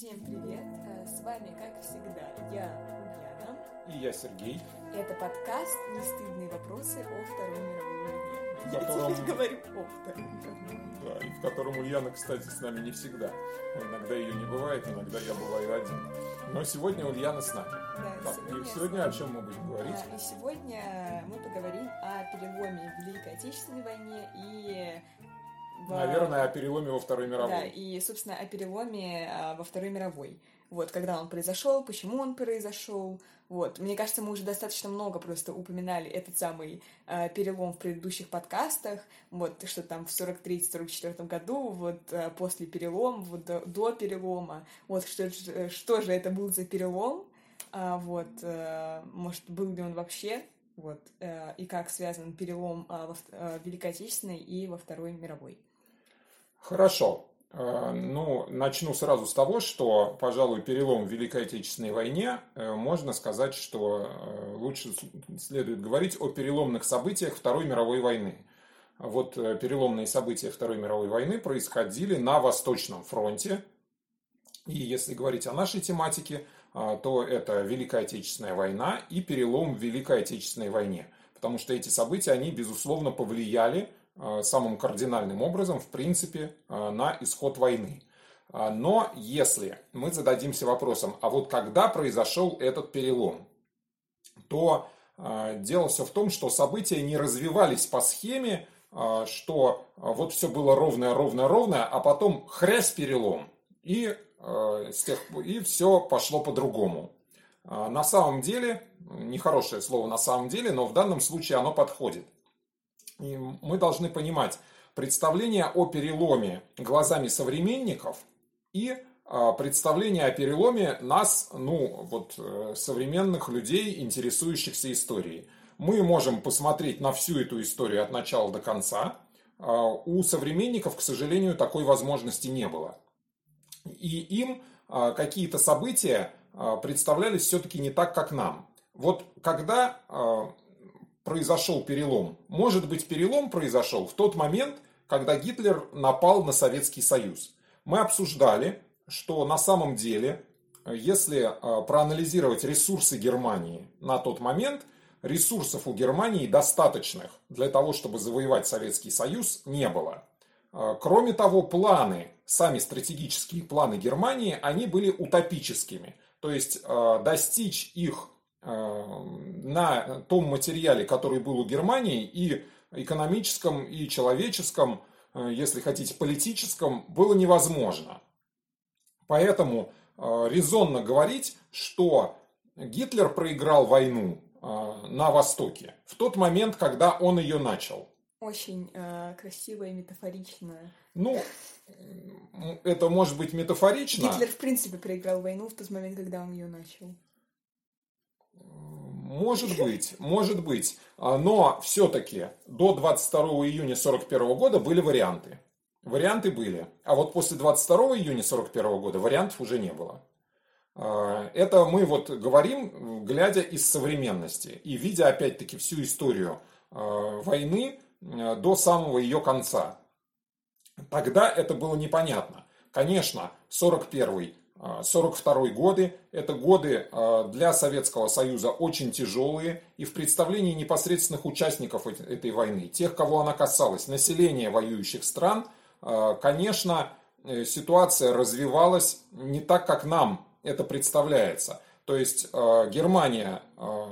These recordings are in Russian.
Всем привет! Э, С вами, как всегда, я, Ульяна. И я Сергей. Это подкаст «Нестыдные вопросы о Второй мировой войне». В Я котором- теперь говорю о Второй мировой войне. Да, и в котором Ульяна, кстати, с нами не всегда. Иногда ее не бывает, иногда я бываю один. Но сегодня Ульяна с нами. Да, Так, сегодня и сегодня о чем мы будем говорить? Да, и сегодня мы поговорим о переломе в Великой Отечественной войне и... в- Наверное, о переломе во Второй Да, мировой. и, собственно, о переломе а, во Второй мировой. Вот, когда он произошел, почему он произошел. Вот, мне кажется, мы уже достаточно много просто упоминали этот самый а, перелом в предыдущих подкастах. Вот, что там в 43-44 году, вот а, после перелома, вот до, до перелома. Вот, что, что же это был за перелом? А, вот, а, может, был ли он вообще? Вот, а, и как связан перелом а, во, в Великой Отечественной и во Второй мировой. Хорошо. Э, Ну, начну сразу с того, что, пожалуй, перелом в Великой Отечественной войне, э, можно сказать, что э, лучше следует говорить о переломных событиях Второй мировой войны. Вот переломные события Второй мировой войны происходили на Восточном фронте. И если говорить о нашей тематике, то это Великая Отечественная война и перелом в Великой Отечественной войне. Потому что эти события, они, безусловно, повлияли а, самым кардинальным образом, в принципе, а, на исход войны. А, Но если мы зададимся вопросом, а вот когда произошел этот перелом, то дело все в том, что события не развивались по схеме, что вот все было ровное, ровное, ровное, а потом хрясь перелом, и, с тех, и все пошло по-другому. На самом деле, нехорошее слово на самом деле, но в данном случае оно подходит. И мы должны понимать представление о переломе глазами современников и а, представление о переломе нас, ну, вот, э, современных людей, интересующихся историей. Мы можем посмотреть на всю эту историю от начала до конца. А, У современников, к сожалению, такой возможности не было. И им а, какие-то события представлялись все-таки не так, как нам. Вот когда произошел перелом, может быть, перелом произошел в тот момент, когда Гитлер напал на Советский Союз. Мы обсуждали, что на самом деле, если а, проанализировать ресурсы Германии на тот момент, ресурсов у Германии достаточных для того, чтобы завоевать Советский Союз, не было. А, Кроме того, планы, сами стратегические планы Германии, они были утопическими. То есть достичь их на том материале, который был у Германии, и экономическом, и человеческом, а, если хотите, политическом, было невозможно. Поэтому а, резонно говорить, что Гитлер проиграл войну а, на Востоке в тот момент, когда он ее начал. Очень э, красиво и метафорично. Ну, это может быть метафорично. Гитлер, в принципе, проиграл войну в тот момент, когда он ее начал. Может быть, может быть. А, Но все-таки до 22 июня 1941 года были варианты. Варианты были. А вот после 22 июня 1941 года вариантов уже не было. А, Это мы вот говорим, глядя из современности и видя опять-таки всю историю а, войны до самого ее конца. Тогда это было непонятно. Конечно, 41 42 годы – это годы а, для Советского Союза очень тяжелые, и в представлении непосредственных участников эт- этой войны, тех, кого она касалась, населения воюющих стран, а, конечно, э, ситуация развивалась не так, как нам это представляется. То есть а, Германия а,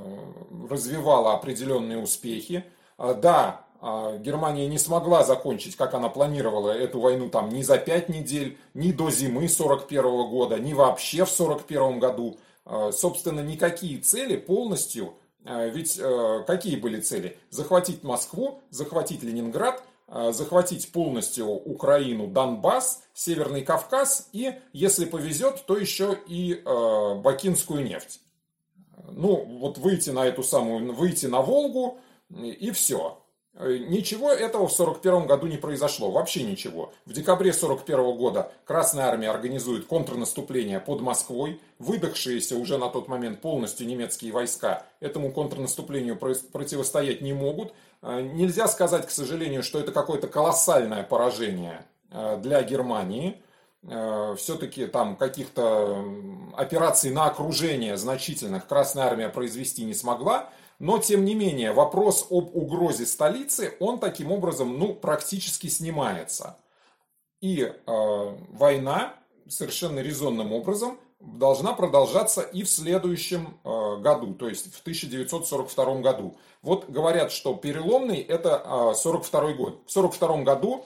развивала определенные успехи. А, Да, а, Германия не смогла закончить, как она планировала, эту войну там ни за пять недель, ни до зимы 41 года, ни вообще в 41 году. А, Собственно, никакие цели полностью, а, ведь какие были цели? Захватить Москву, захватить Ленинград, а, захватить полностью Украину, Донбасс, Северный Кавказ и, если повезет, то еще и Бакинскую нефть. Ну, вот выйти на эту самую, выйти на Волгу и все. Ничего этого в 1941 году не произошло, вообще ничего. В декабре 1941 года Красная Армия организует контрнаступление под Москвой. Выдохшиеся уже на тот момент полностью немецкие войска этому контрнаступлению противостоять не могут. Нельзя сказать, к сожалению, что это какое-то колоссальное поражение для Германии. э, все-таки там каких-то операций на окружение значительных Красная Армия произвести не смогла, но, тем не менее, вопрос об угрозе столицы, он таким образом, ну, практически снимается. И э, война совершенно резонным образом должна продолжаться и в следующем э, году, то есть в 1942 году. Вот говорят, что переломный это э, 42 год. В 42 году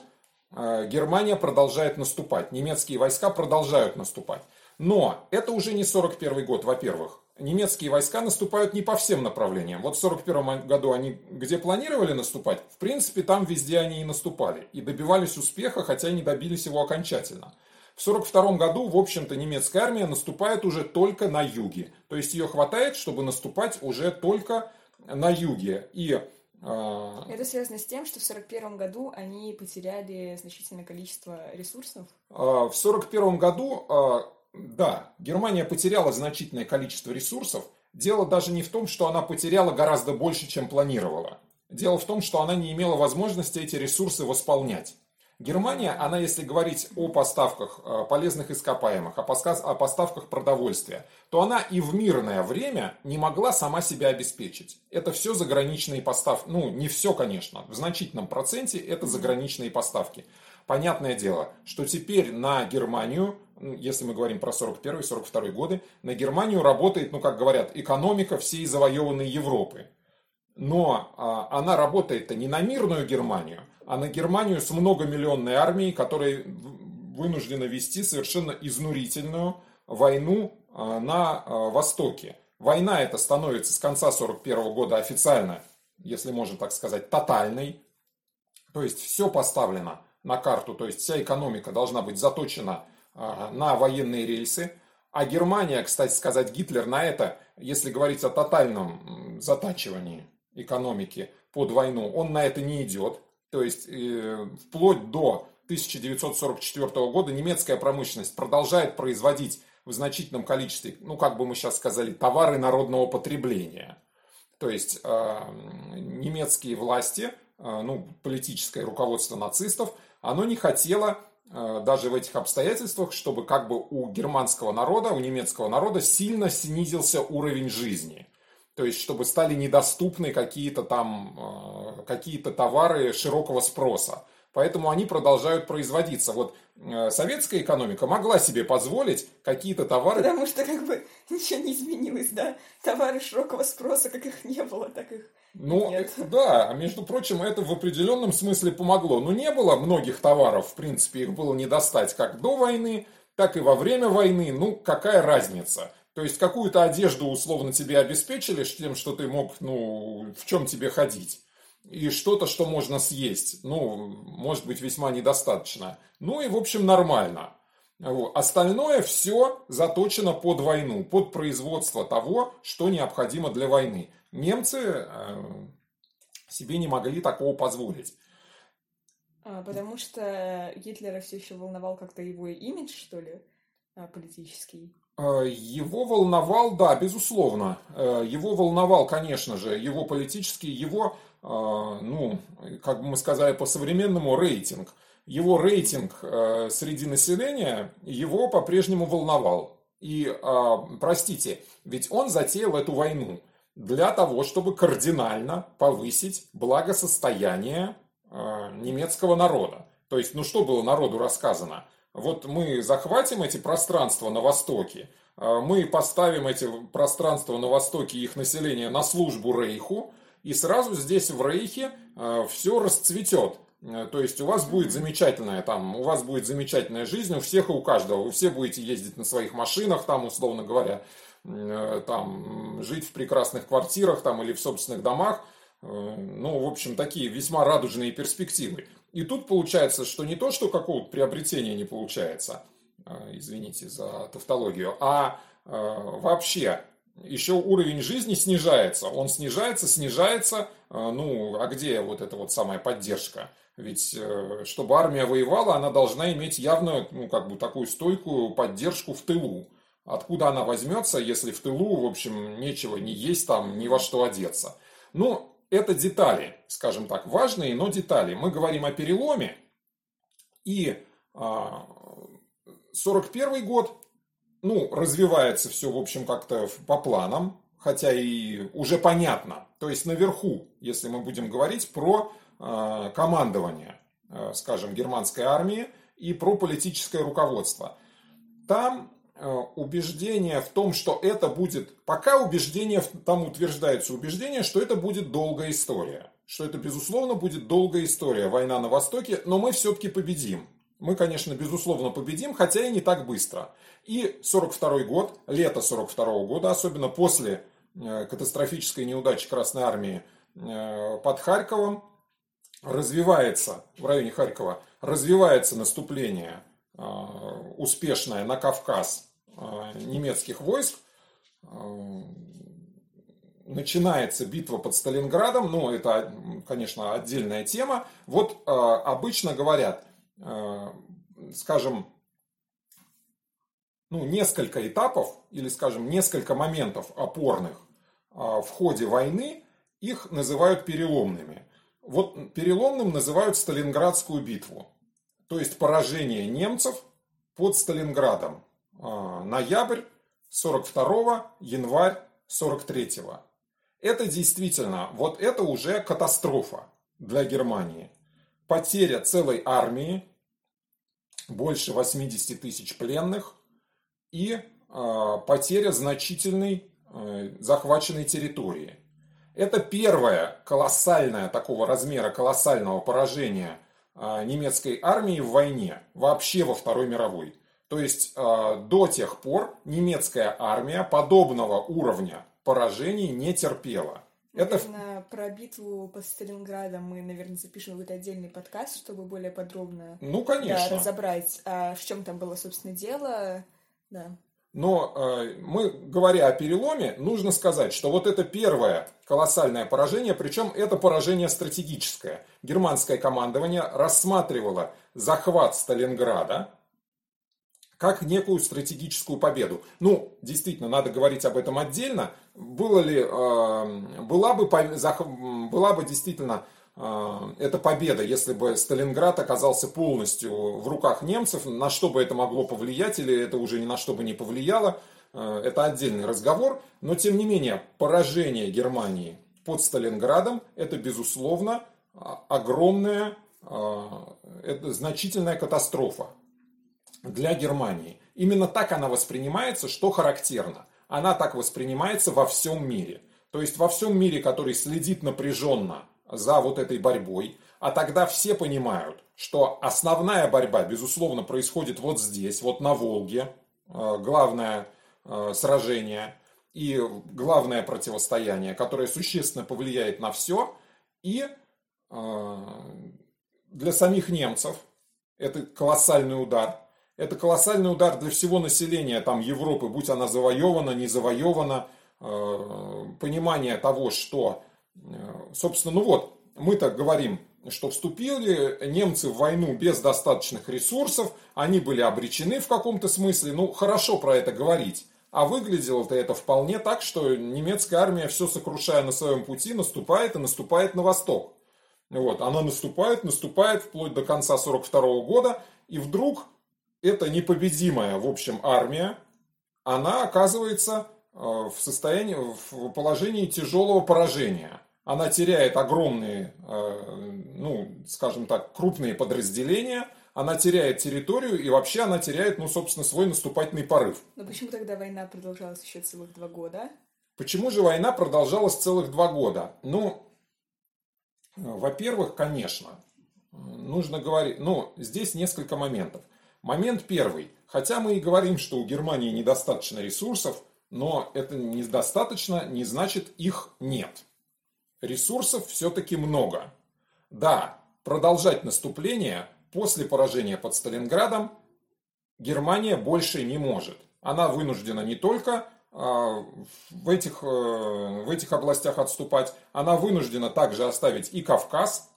э, Германия продолжает наступать, немецкие войска продолжают наступать. Но это уже не 41 год, во-первых немецкие войска наступают не по всем направлениям. Вот в 1941 году они где планировали наступать, в принципе, там везде они и наступали. И добивались успеха, хотя и не добились его окончательно. В 1942 году, в общем-то, немецкая армия наступает уже только на юге. То есть ее хватает, чтобы наступать уже только на юге. И а, это связано с тем, что в 1941 году они потеряли значительное количество ресурсов? А, в 1941 году а, да, Германия потеряла значительное количество ресурсов. Дело даже не в том, что она потеряла гораздо больше, чем планировала. Дело в том, что она не имела возможности эти ресурсы восполнять. Германия, она, если говорить о поставках э, полезных ископаемых, о поставках продовольствия, то она и в мирное время не могла сама себя обеспечить. Это все заграничные поставки. Ну, не все, конечно. В значительном проценте это заграничные поставки. Понятное дело, что теперь на Германию ну, если мы говорим про 41-42 годы, на Германию работает, ну, как говорят, экономика всей завоеванной Европы. Но а, она работает-то не на мирную Германию, а на Германию с многомиллионной армией, которая вынуждена вести совершенно изнурительную войну а, на а, Востоке. Война эта становится с конца 41 года официально, если можно так сказать, тотальной. То есть все поставлено на карту, то есть вся экономика должна быть заточена на военные рельсы. А Германия, кстати сказать, Гитлер на это, если говорить о тотальном затачивании экономики под войну, он на это не идет. То есть э, вплоть до 1944 года немецкая промышленность продолжает производить в значительном количестве, ну как бы мы сейчас сказали, товары народного потребления. То есть э, немецкие власти, ну политическое руководство нацистов, оно не хотело Э, даже в этих обстоятельствах, чтобы как бы у германского народа, у немецкого народа сильно снизился уровень жизни. То есть, чтобы стали недоступны какие-то там, э, какие-то товары широкого спроса. Поэтому они продолжают производиться. Вот э, советская экономика могла себе позволить какие-то товары... Потому что как бы ничего не изменилось, да? Товары широкого спроса, как их не было, так их ну, Нет. да, между прочим, это в определенном смысле помогло. Но не было многих товаров, в принципе, их было не достать как до войны, так и во время войны. Ну, какая разница? То есть, какую-то одежду условно тебе обеспечили тем, что ты мог, ну, в чем тебе ходить и что-то, что можно съесть. Ну, может быть, весьма недостаточно. Ну и, в общем, нормально. Остальное все заточено под войну, под производство того, что необходимо для войны. Немцы э, себе не могли такого позволить. А, потому что Гитлера все еще волновал как-то его имидж, что ли, а, политический. Э, его волновал, да, безусловно. Э, его волновал, конечно же, его политический, его ну, как бы мы сказали по-современному, рейтинг. Его рейтинг э, среди населения его по-прежнему волновал. И, э, простите, ведь он затеял эту войну для того, чтобы кардинально повысить благосостояние немецкого народа. То есть, ну что было народу рассказано? Вот мы захватим эти пространства на Востоке, мы поставим эти пространства на Востоке и их население на службу Рейху, и сразу здесь в Рейхе э, все расцветет. Э, то есть у вас будет замечательная там, у вас будет замечательная жизнь у всех и у каждого. Вы все будете ездить на своих машинах, там, условно говоря, э, там, жить в прекрасных квартирах там, или в собственных домах. Ну, в общем, такие весьма радужные перспективы. И тут получается, что не то, что какого-то приобретения не получается, извините за тавтологию, а вообще еще уровень жизни снижается. Он снижается, снижается. Э, ну, а где вот эта вот самая поддержка? Ведь э, чтобы армия воевала, она должна иметь явную, ну, как бы такую стойкую поддержку в тылу. Откуда она возьмется, если в тылу, в общем, нечего не есть там, ни во что одеться? Ну, это детали, скажем так, важные, но детали. Мы говорим о переломе, и а, 41 год, ну, развивается все, в общем, как-то по планам, хотя и уже понятно. То есть наверху, если мы будем говорить про э, командование, э, скажем, германской армии и про политическое руководство. Там э, убеждение в том, что это будет, пока убеждение, там утверждается убеждение, что это будет долгая история. Что это, безусловно, будет долгая история, война на Востоке, но мы все-таки победим. Мы, конечно, безусловно победим, хотя и не так быстро. И 42 год, лето 42 года, особенно после Э, катастрофической неудачи Красной Армии э, под Харьковом, развивается, в районе Харькова, развивается наступление э, успешное на Кавказ немецких войск, начинается битва под Сталинградом, ну, это, конечно, отдельная тема. Вот обычно говорят, скажем, ну, несколько этапов или, скажем, несколько моментов опорных а, в ходе войны, их называют переломными. Вот переломным называют Сталинградскую битву, то есть поражение немцев под Сталинградом. А, ноябрь 42 январь 43 -го. Это действительно, вот это уже катастрофа для Германии. Потеря целой армии, больше 80 тысяч пленных, и а, потеря значительной э, захваченной территории. Это первое колоссальное такого размера, колоссального поражения а, немецкой армии в войне, вообще во Второй мировой. То есть а, до тех пор немецкая армия подобного уровня поражений не терпела. Наверное, это... про битву под Сталинградом мы, наверное, запишем какой-то отдельный подкаст, чтобы более подробно ну, конечно. Да, разобрать, а, в чем там было, собственно, дело, да. Но э, мы, говоря о переломе, нужно сказать, что вот это первое колоссальное поражение, причем это поражение стратегическое. Германское командование рассматривало захват Сталинграда как некую стратегическую победу. Ну, действительно, надо говорить об этом отдельно. Было ли, э, была, бы, была бы действительно а, это победа, если бы Сталинград оказался полностью в руках немцев, на что бы это могло повлиять, или это уже ни на что бы не повлияло, а, это отдельный разговор, но тем не менее поражение Германии под Сталинградом это безусловно огромная, это значительная катастрофа для Германии. Именно так она воспринимается, что характерно. Она так воспринимается во всем мире. То есть во всем мире, который следит напряженно за вот этой борьбой, а тогда все понимают, что основная борьба, безусловно, происходит вот здесь, вот на Волге, э, главное э, сражение и главное противостояние, которое существенно повлияет на все, и э, для самих немцев это колоссальный удар. Это колоссальный удар для всего населения там, Европы, будь она завоевана, не завоевана, понимание того, что собственно, ну вот, мы так говорим, что вступили немцы в войну без достаточных ресурсов, они были обречены в каком-то смысле, ну, хорошо про это говорить. А выглядело-то это вполне так, что немецкая армия, все сокрушая на своем пути, наступает и наступает на восток. Вот, она наступает, наступает вплоть до конца 42 года, и вдруг эта непобедимая, в общем, армия, она оказывается э, в состоянии, в положении тяжелого поражения она теряет огромные, э, ну, скажем так, крупные подразделения, она теряет территорию и вообще она теряет, ну, собственно, свой наступательный порыв. Но почему тогда война продолжалась еще целых два года? Почему же война продолжалась целых два года? Ну, во-первых, конечно, нужно говорить, ну, здесь несколько моментов. Момент первый. Хотя мы и говорим, что у Германии недостаточно ресурсов, но это недостаточно не значит их нет ресурсов все-таки много. Да, продолжать наступление после поражения под Сталинградом Германия больше не может. Она вынуждена не только а, в этих, э, в этих областях отступать, она вынуждена также оставить и Кавказ,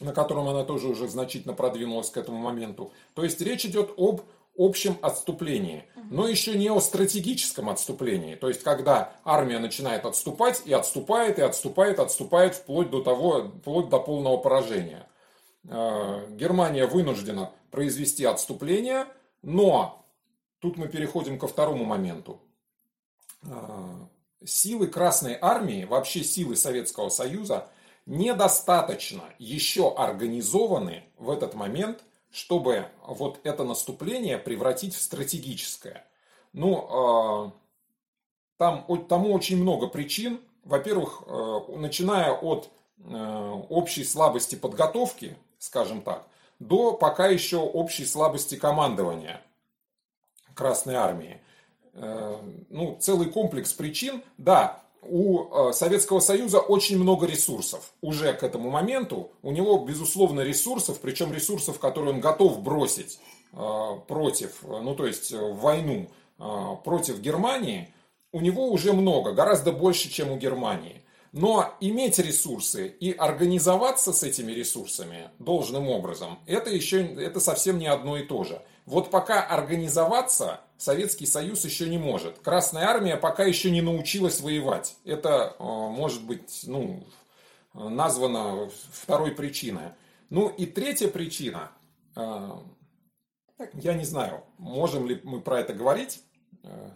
на котором она тоже уже значительно продвинулась к этому моменту. То есть речь идет об общем отступлении, но еще не о стратегическом отступлении. То есть, когда армия начинает отступать и отступает, и отступает, отступает вплоть до того, вплоть до полного поражения. Э, Германия вынуждена произвести отступление, Но тут мы переходим ко второму моменту. А, силы Красной Армии, вообще силы Советского Союза, недостаточно еще организованы в этот момент, чтобы вот это наступление превратить в стратегическое. Ну, а, там тому очень много причин. Во-первых, э, начиная от э, общей слабости подготовки, скажем так, до пока еще общей слабости командования Красной Армии. Э, ну, целый комплекс причин. Да, у Советского Союза очень много ресурсов. Уже к этому моменту у него, безусловно, ресурсов, причем ресурсов, которые он готов бросить против, ну то есть в войну против Германии, у него уже много, гораздо больше, чем у Германии. Но иметь ресурсы и организоваться с этими ресурсами должным образом, это еще это совсем не одно и то же. Вот пока организоваться Советский Союз еще не может. Красная армия пока еще не научилась воевать. Это э, может быть ну, названо второй причиной. Ну и третья причина, э, я не знаю, можем ли мы про это говорить, э,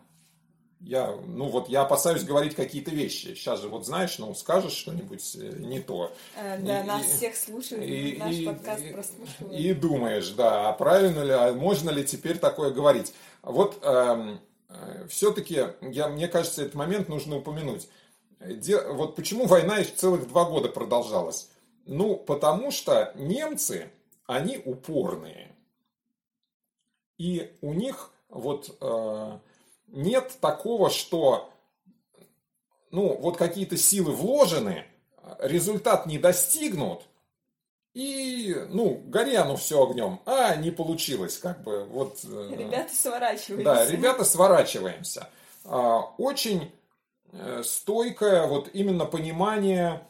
я, ну вот я опасаюсь говорить какие-то вещи. Сейчас же вот знаешь, ну скажешь что-нибудь э, не то. Э, да, и, нас и, всех слушают, и, наш и, подкаст и, прослушивают. И думаешь, да, а правильно ли, а можно ли теперь такое говорить? Вот эм, э, все-таки, я, мне кажется, этот момент нужно упомянуть. Де, вот почему война целых два года продолжалась? Ну, потому что немцы, они упорные. И у них вот... Э, нет такого, что ну, вот какие-то силы вложены, результат не достигнут, и, ну, гори оно все огнем. А, не получилось, как бы, вот... Э, ребята, сворачиваемся. Да, ребята, сворачиваемся. А, очень э, стойкое вот именно понимание,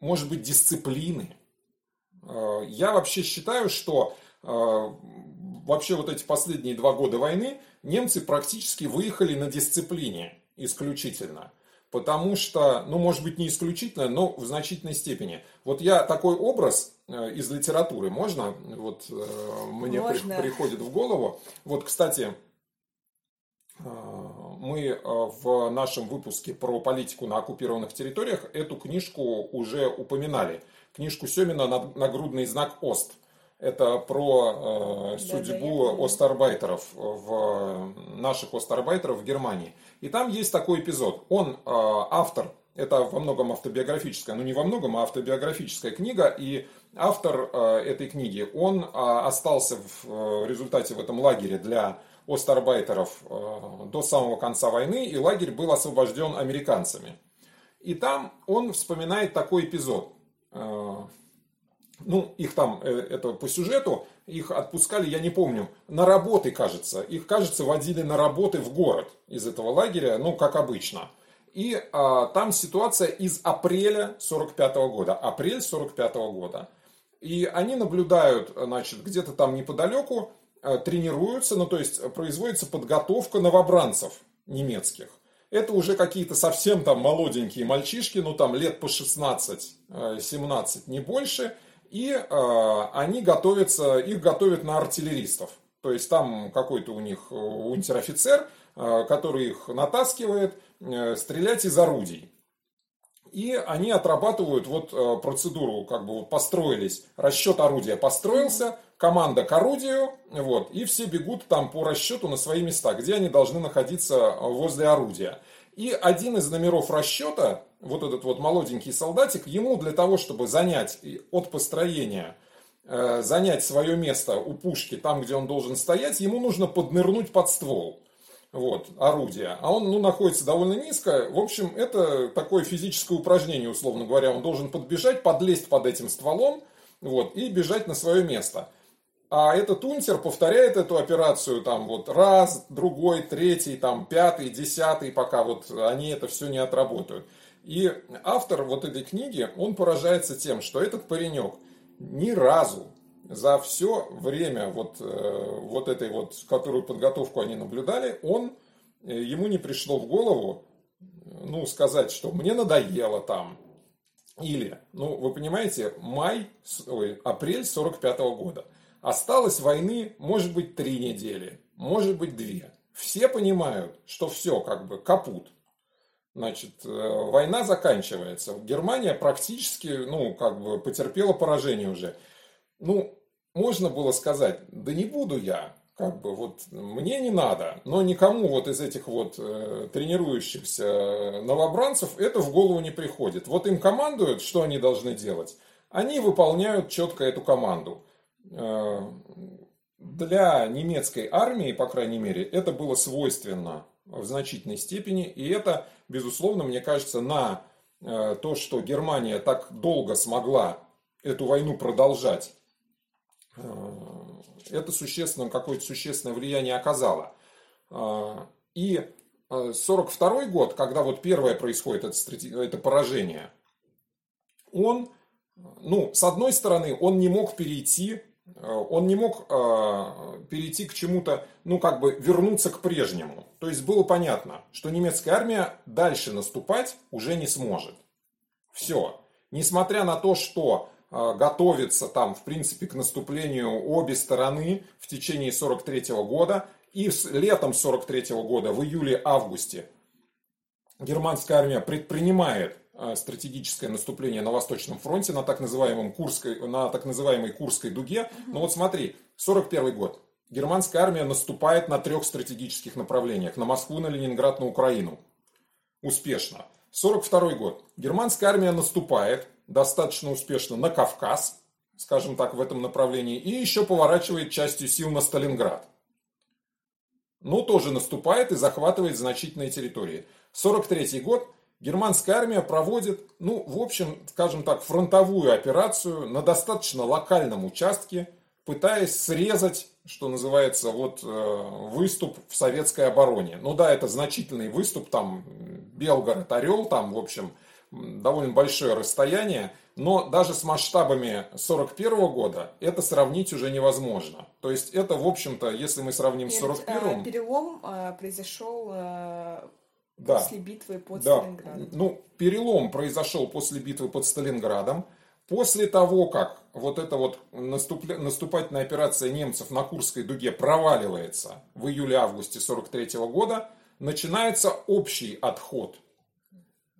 может быть, дисциплины. А, я вообще считаю, что а, вообще вот эти последние два года войны немцы практически выехали на дисциплине исключительно. Потому что, ну, может быть, не исключительно, но в значительной степени. Вот я такой образ э, из литературы, можно? Вот э, мне можно. При, приходит в голову. Вот, кстати, э, мы в нашем выпуске про политику на оккупированных территориях эту книжку уже упоминали. Книжку Семина «Нагрудный знак ОСТ». Это про э, судьбу да, остарбайтеров, в, наших остарбайтеров в Германии. И там есть такой эпизод. Он э, автор, это во многом автобиографическая, ну не во многом, а автобиографическая книга. И автор э, этой книги, он э, остался в э, результате в этом лагере для остарбайтеров э, до самого конца войны, и лагерь был освобожден американцами. И там он вспоминает такой эпизод. Э, ну, их там, э, это по сюжету, их отпускали, я не помню, на работы, кажется. Их, кажется, водили на работы в город из этого лагеря, ну, как обычно. И а, там ситуация из апреля 45 -го года. Апрель 45 -го года. И они наблюдают, значит, где-то там неподалеку, э, тренируются, ну, то есть производится подготовка новобранцев немецких. Это уже какие-то совсем там молоденькие мальчишки, ну, там лет по 16-17, не больше – и э, они готовятся, их готовят на артиллеристов. То есть там какой-то у них э, унтер-офицер, э, который их натаскивает э, стрелять из орудий. И они отрабатывают вот э, процедуру, как бы вот построились, расчет орудия построился, команда к орудию, вот, и все бегут там по расчету на свои места, где они должны находиться возле орудия. И один из номеров расчета, вот этот вот молоденький солдатик, ему для того, чтобы занять от построения, э, занять свое место у пушки, там, где он должен стоять, ему нужно поднырнуть под ствол вот, орудия. А он ну, находится довольно низко. В общем, это такое физическое упражнение, условно говоря. Он должен подбежать, подлезть под этим стволом вот, и бежать на свое место. А этот унтер повторяет эту операцию там вот раз, другой, третий, там пятый, десятый, пока вот они это все не отработают. И автор вот этой книги, он поражается тем, что этот паренек ни разу за все время вот, э, вот этой вот, которую подготовку они наблюдали, он, э, ему не пришло в голову, ну, сказать, что мне надоело там. Или, ну, вы понимаете, май, ой, апрель 45 -го года – Осталось войны, может быть, три недели, может быть, две. Все понимают, что все, как бы, капут. Значит, э, война заканчивается. Германия практически, ну, как бы, потерпела поражение уже. Ну, можно было сказать, да не буду я, как бы вот мне не надо, но никому вот из этих вот э, тренирующихся новобранцев это в голову не приходит. Вот им командуют, что они должны делать, они выполняют четко эту команду. Э, для немецкой армии, по крайней мере, это было свойственно в значительной степени, и это, безусловно, мне кажется, на э, то, что Германия так долго смогла эту войну продолжать э, это существенное, какое-то существенное влияние оказало. И 42 э, год, когда вот первое происходит это, это поражение, он, ну, с одной стороны, он не мог перейти, он не мог э, перейти к чему-то, ну, как бы вернуться к прежнему. То есть было понятно, что немецкая армия дальше наступать уже не сможет. Все. Несмотря на то, что а, готовится там, в принципе, к наступлению обе стороны в течение 43 года. И с летом 43 года, в июле-августе, германская армия предпринимает стратегическое наступление на Восточном фронте, на так, называемом Курской, на так называемой Курской дуге. Но вот смотри, 41 год. Германская армия наступает на трех стратегических направлениях. На Москву, на Ленинград, на Украину. Успешно. 42 год. Германская армия наступает достаточно успешно на Кавказ, скажем так, в этом направлении, и еще поворачивает частью сил на Сталинград. Но тоже наступает и захватывает значительные территории. 43 год германская армия проводит, ну, в общем, скажем так, фронтовую операцию на достаточно локальном участке, пытаясь срезать, что называется, вот э, выступ в советской обороне. Ну да, это значительный выступ, там Белгород, Орел, там, в общем, довольно большое расстояние, но даже с масштабами 41 года это сравнить уже невозможно. То есть это, в общем-то, если мы сравним с 41-м... А, перелом а, произошел а, да. после битвы под да. Сталинградом. Ну, перелом произошел после битвы под Сталинградом. После того, как вот эта вот наступля... наступательная операция немцев на Курской дуге проваливается в июле-августе 43 года, начинается общий отход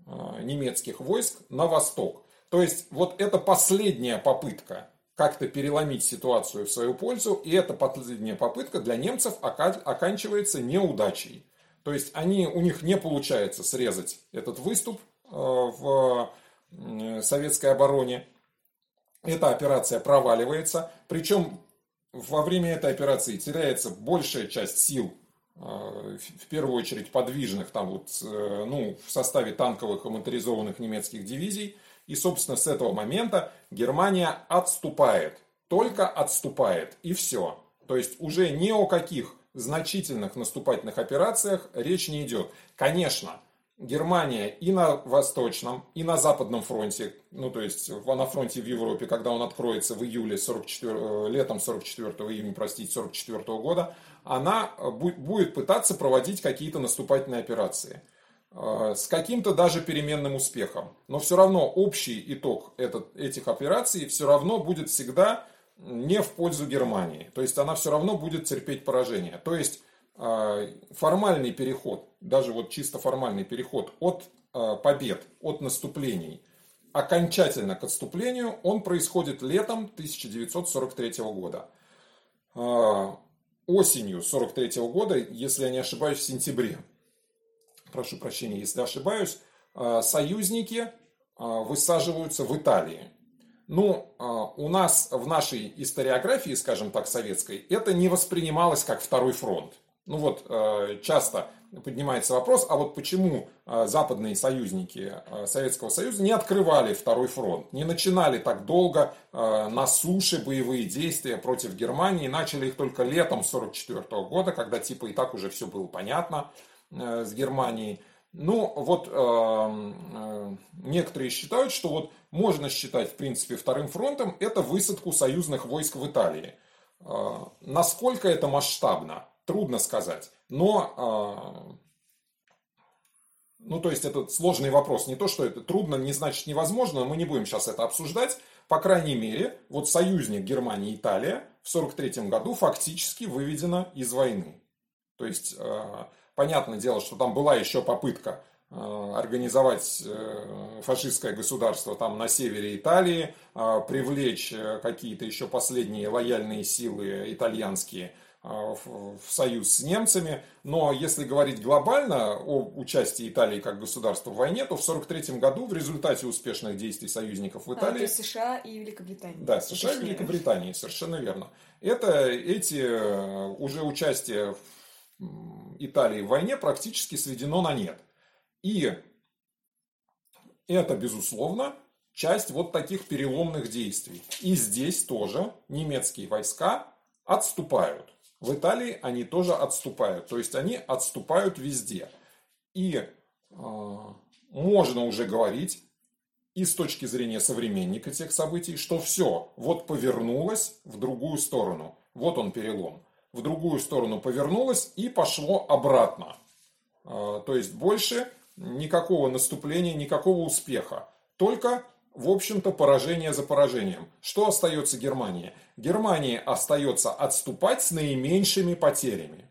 Э, немецких войск на восток. То есть вот это последняя попытка как-то переломить ситуацию в свою пользу, и эта последняя попытка для немцев оканчивается неудачей. То есть они, у них не получается срезать этот выступ э, в советской обороне. Эта операция проваливается. Причем во время этой операции теряется большая часть сил Э, в первую очередь подвижных, там вот, э, ну, в составе танковых и моторизованных немецких дивизий. И, собственно, с этого момента Германия отступает, только отступает, и все. То есть уже ни о каких значительных наступательных операциях речь не идет. Конечно, Германия и на Восточном, и на Западном фронте, ну то есть на фронте в Европе, когда он откроется в июле 44, э, летом 44 июня, простите, 44 года, она э, будет пытаться проводить какие-то наступательные операции э, с каким-то даже переменным успехом. Но все равно общий итог этот, этих операций все равно будет всегда не в пользу Германии. То есть она все равно будет терпеть поражение. То есть э, формальный переход, даже вот чисто формальный переход от побед, от наступлений окончательно к отступлению, он происходит летом 1943 года осенью 43 -го года, если я не ошибаюсь, в сентябре, прошу прощения, если ошибаюсь, союзники высаживаются в Италии. Ну, а, у нас в нашей историографии, скажем так, советской, это не воспринималось как второй фронт. Ну вот, часто поднимается вопрос, а вот почему а, западные союзники а, Советского Союза не открывали второй фронт, не начинали так долго на суше боевые действия против Германии, начали их только летом 1944 года, когда типа и так уже все было понятно с Германией. Ну, вот некоторые считают, что вот можно считать, в принципе, вторым фронтом это высадку союзных войск в Италии. Насколько это масштабно? Трудно сказать. Но, а, ну то есть это сложный вопрос. Не то, что это трудно, не значит невозможно, мы не будем сейчас это обсуждать. По крайней мере, вот союзник Германии Италия в 1943 году фактически выведена из войны. То есть, э, понятное дело, что там была еще попытка э, организовать э, фашистское государство там на севере Италии, привлечь какие-то еще последние лояльные силы итальянские – а, в союз с немцами. Но если говорить глобально о участии Италии как государства в войне, то в 1943 году в результате успешных действий союзников в Италии... А, США и Великобритания. Да, США и Великобритания, совершенно верно. Это эти э, уже участие Италии в войне практически сведено на нет. И это, безусловно, часть вот таких переломных действий. И здесь тоже немецкие войска отступают. В Италии они тоже отступают. То есть они отступают везде. И э, можно уже говорить и с точки зрения современника тех событий, что все, вот повернулось в другую сторону. Вот он перелом. В другую сторону повернулось и пошло обратно. Э, то есть больше никакого наступления, никакого успеха. Только в общем-то, поражение за поражением. Что остается Германии? Германии остается отступать с наименьшими потерями.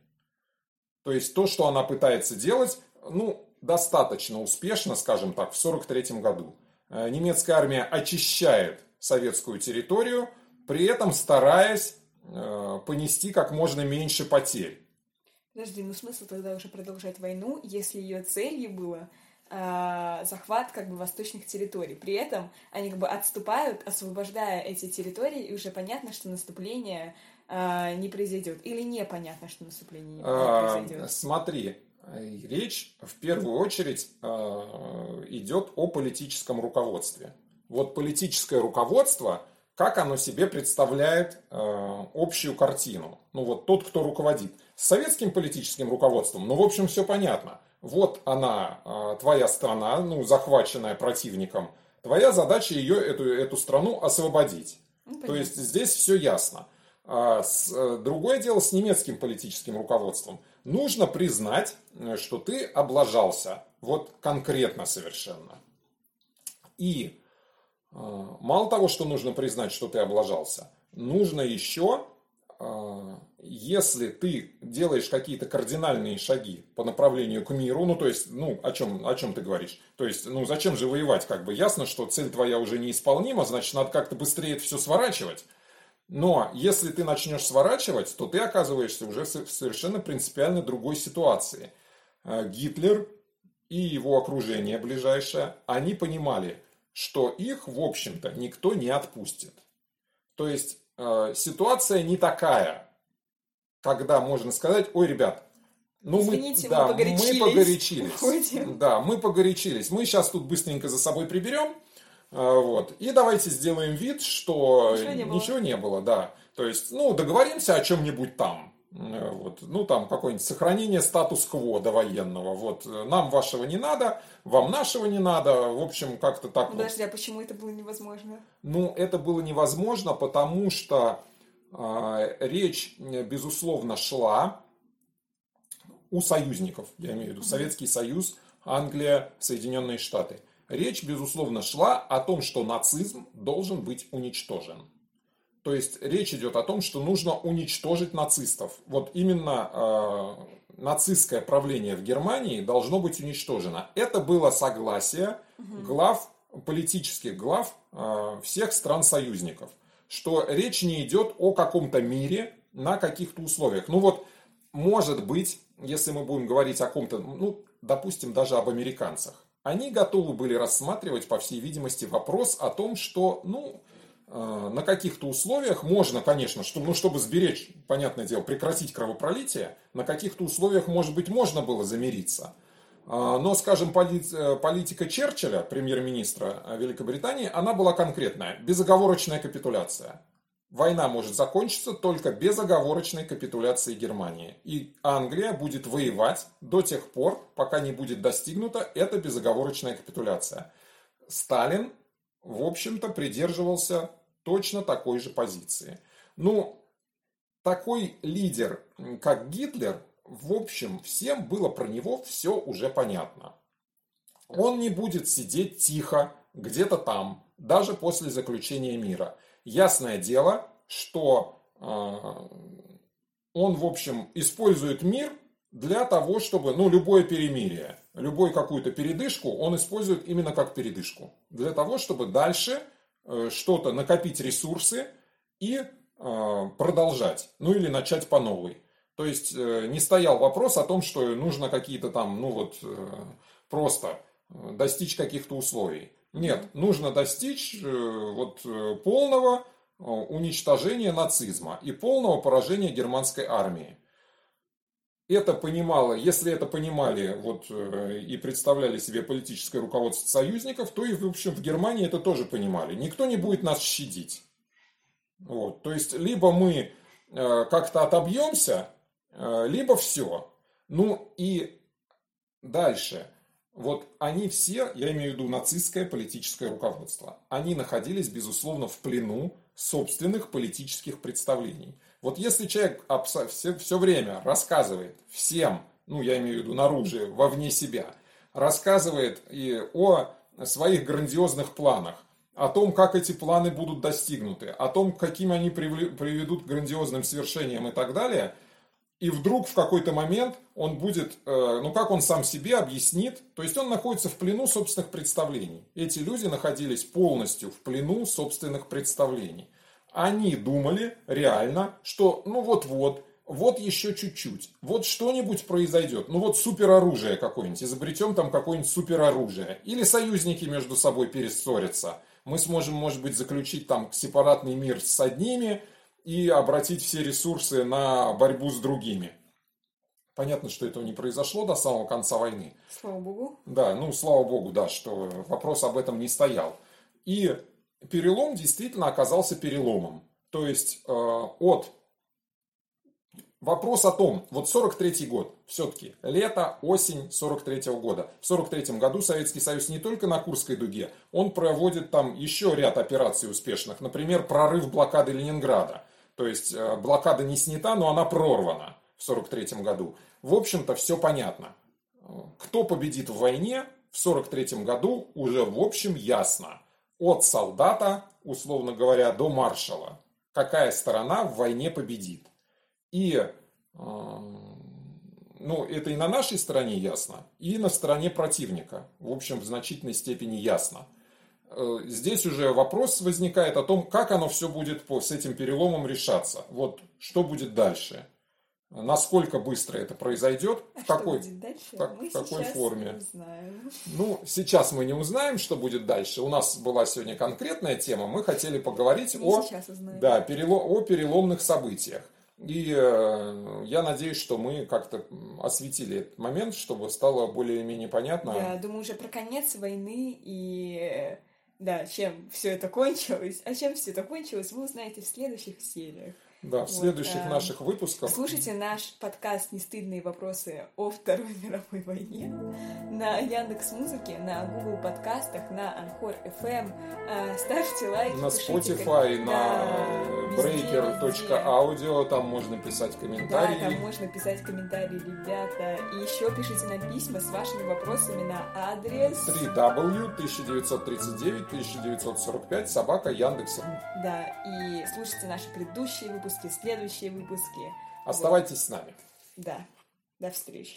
То есть то, что она пытается делать, ну, достаточно успешно, скажем так, в 1943 году. Э, немецкая армия очищает советскую территорию, при этом стараясь понести как можно меньше потерь. Подожди, ну смысл тогда уже продолжать войну, если ее целью было э, захват как бы восточных территорий. При этом они как бы отступают, освобождая эти территории, и уже понятно, что наступление э, не произойдет. Или непонятно, что наступление не а, произойдет. Смотри, речь в первую очередь э, идет о политическом руководстве. Вот политическое руководство, как оно себе представляет э, общую картину. Ну вот тот, кто руководит. С советским политическим руководством, ну в общем все понятно – вот она, а, твоя страна, ну, захваченная противником, твоя задача ее, эту, эту страну освободить. Ну, То есть здесь все ясно. А с, э, другое дело с немецким политическим руководством. Нужно признать, э, что ты облажался. Вот конкретно совершенно. И э, мало того, что нужно признать, что ты облажался, нужно еще а, если ты делаешь какие-то кардинальные шаги по направлению к миру, ну, то есть, ну, о чем, о чем ты говоришь? То есть, ну, зачем же воевать? Как бы ясно, что цель твоя уже неисполнима, значит, надо как-то быстрее это все сворачивать. Но если ты начнешь сворачивать, то ты оказываешься уже в совершенно принципиально другой ситуации. А, Гитлер и его окружение ближайшее, они понимали, что их, в общем-то, никто не отпустит. То есть Э, ситуация не такая, когда можно сказать, ой, ребят, ну Извините, мы, да, мы погорячились. Мы погорячились. Да, мы погорячились. Мы сейчас тут быстренько за собой приберем. Э, вот. И давайте сделаем вид, что ничего не было. Ничего не было да. То есть, ну, договоримся о чем-нибудь там. Э, вот, ну, там, какое-нибудь сохранение статус-кво довоенного. Вот, нам вашего не надо, вам нашего не надо. В общем, как-то так Подожди, вот. а почему это было невозможно? Ну, это было невозможно, потому что э, речь, безусловно, шла у союзников, я имею в виду Советский Союз, Англия, Соединенные Штаты. Речь, безусловно, шла о том, что нацизм должен быть уничтожен. То есть речь идет о том, что нужно уничтожить нацистов. Вот именно э, нацистское правление в Германии должно быть уничтожено. Это было согласие глав, политических глав э, всех стран-союзников, что речь не идет о каком-то мире на каких-то условиях. Ну вот, может быть, если мы будем говорить о ком-то, ну, допустим, даже об американцах, они готовы были рассматривать, по всей видимости, вопрос о том, что, ну, на каких-то условиях можно, конечно, что, ну, чтобы сберечь, понятное дело, прекратить кровопролитие, на каких-то условиях, может быть, можно было замириться. Э, но, скажем, э, политика Черчилля, премьер-министра Великобритании, она была конкретная. Безоговорочная капитуляция. Война может закончиться только безоговорочной капитуляцией Германии. И Англия будет воевать до тех пор, пока не будет достигнута эта безоговорочная капитуляция. Сталин, в общем-то, придерживался точно такой же позиции. Ну, такой лидер, как Гитлер, в общем, всем было про него все уже понятно. Он не будет сидеть тихо где-то там, даже после заключения мира. Ясное дело, что он, в общем, использует мир для того, чтобы, ну, любое перемирие, любую какую-то передышку, он использует именно как передышку. Для того, чтобы дальше э, что-то накопить ресурсы и э, продолжать, ну или начать по новой. То есть э, не стоял вопрос о том, что нужно какие-то там, ну вот, просто достичь каких-то условий. Нет, нужно достичь вот полного уничтожения нацизма и полного поражения германской армии это понимало, если это понимали вот, э, и представляли себе политическое руководство союзников, то и, в общем, в Германии это тоже понимали. Никто не будет нас щадить. Вот, то есть, либо мы э, как-то отобьемся, э, либо все. Ну и дальше. Вот они все, я имею в виду нацистское политическое руководство, они находились, безусловно, в плену собственных политических представлений. Вот если человек все, все время рассказывает всем, ну я имею в виду наружу, вовне себя, рассказывает и о своих грандиозных планах, о том, как эти планы будут достигнуты, о том, каким они приведут к грандиозным свершениям и так далее, и вдруг в какой-то момент он будет, э, ну как он сам себе объяснит, то есть он находится в плену собственных представлений. Эти люди находились полностью в плену собственных представлений они думали реально, что ну вот-вот, вот еще чуть-чуть, вот что-нибудь произойдет, ну вот супероружие какое-нибудь, изобретем там какое-нибудь супероружие, или союзники между собой перессорятся, мы сможем, может быть, заключить там сепаратный мир с одними и обратить все ресурсы на борьбу с другими. Понятно, что этого не произошло до самого конца войны. Слава богу. Да, ну, слава богу, да, что вопрос об этом не стоял. И перелом действительно оказался переломом. То есть э, от вопрос о том, вот 43 год, все-таки лето, осень 43 -го года. В 43 году Советский Союз не только на Курской дуге, он проводит там еще ряд операций успешных. Например, прорыв блокады Ленинграда. То есть э, блокада не снята, но она прорвана в 43 году. В общем-то, все понятно. Кто победит в войне в 43 году уже в общем ясно от солдата, условно говоря, до маршала. Какая сторона в войне победит. И э, ну, это и на нашей стороне ясно, и на стороне противника. В общем, в значительной степени ясно. Э, здесь уже вопрос возникает о том, как оно все будет с этим переломом решаться. Вот что будет дальше. Насколько быстро это произойдет, а в какой, дальше, как, в какой форме. Не узнаем. Ну, сейчас мы не узнаем, что будет дальше. У нас была сегодня конкретная тема. Мы хотели поговорить мы о, да, перелом, о переломных событиях. И э, я надеюсь, что мы как-то осветили этот момент, чтобы стало более-менее понятно. Я думаю, уже про конец войны и да, чем все это кончилось. А чем все это кончилось, вы узнаете в следующих сериях. Да, в следующих вот, наших выпусках. Слушайте наш подкаст «Нестыдные вопросы о Второй мировой войне» на Яндекс Музыке, на Google подкастах, на Анхор FM. Э, ставьте лайки. На Spotify, на breaker.audio, там можно писать комментарии. Да, там можно писать комментарии, ребята. И еще пишите нам письма с вашими вопросами на адрес 3w 1939 1945 собака Яндекс.ру. Да, и слушайте наши предыдущие выпуски выпуски, следующие выпуски. Оставайтесь вот. с нами. Да. До встречи.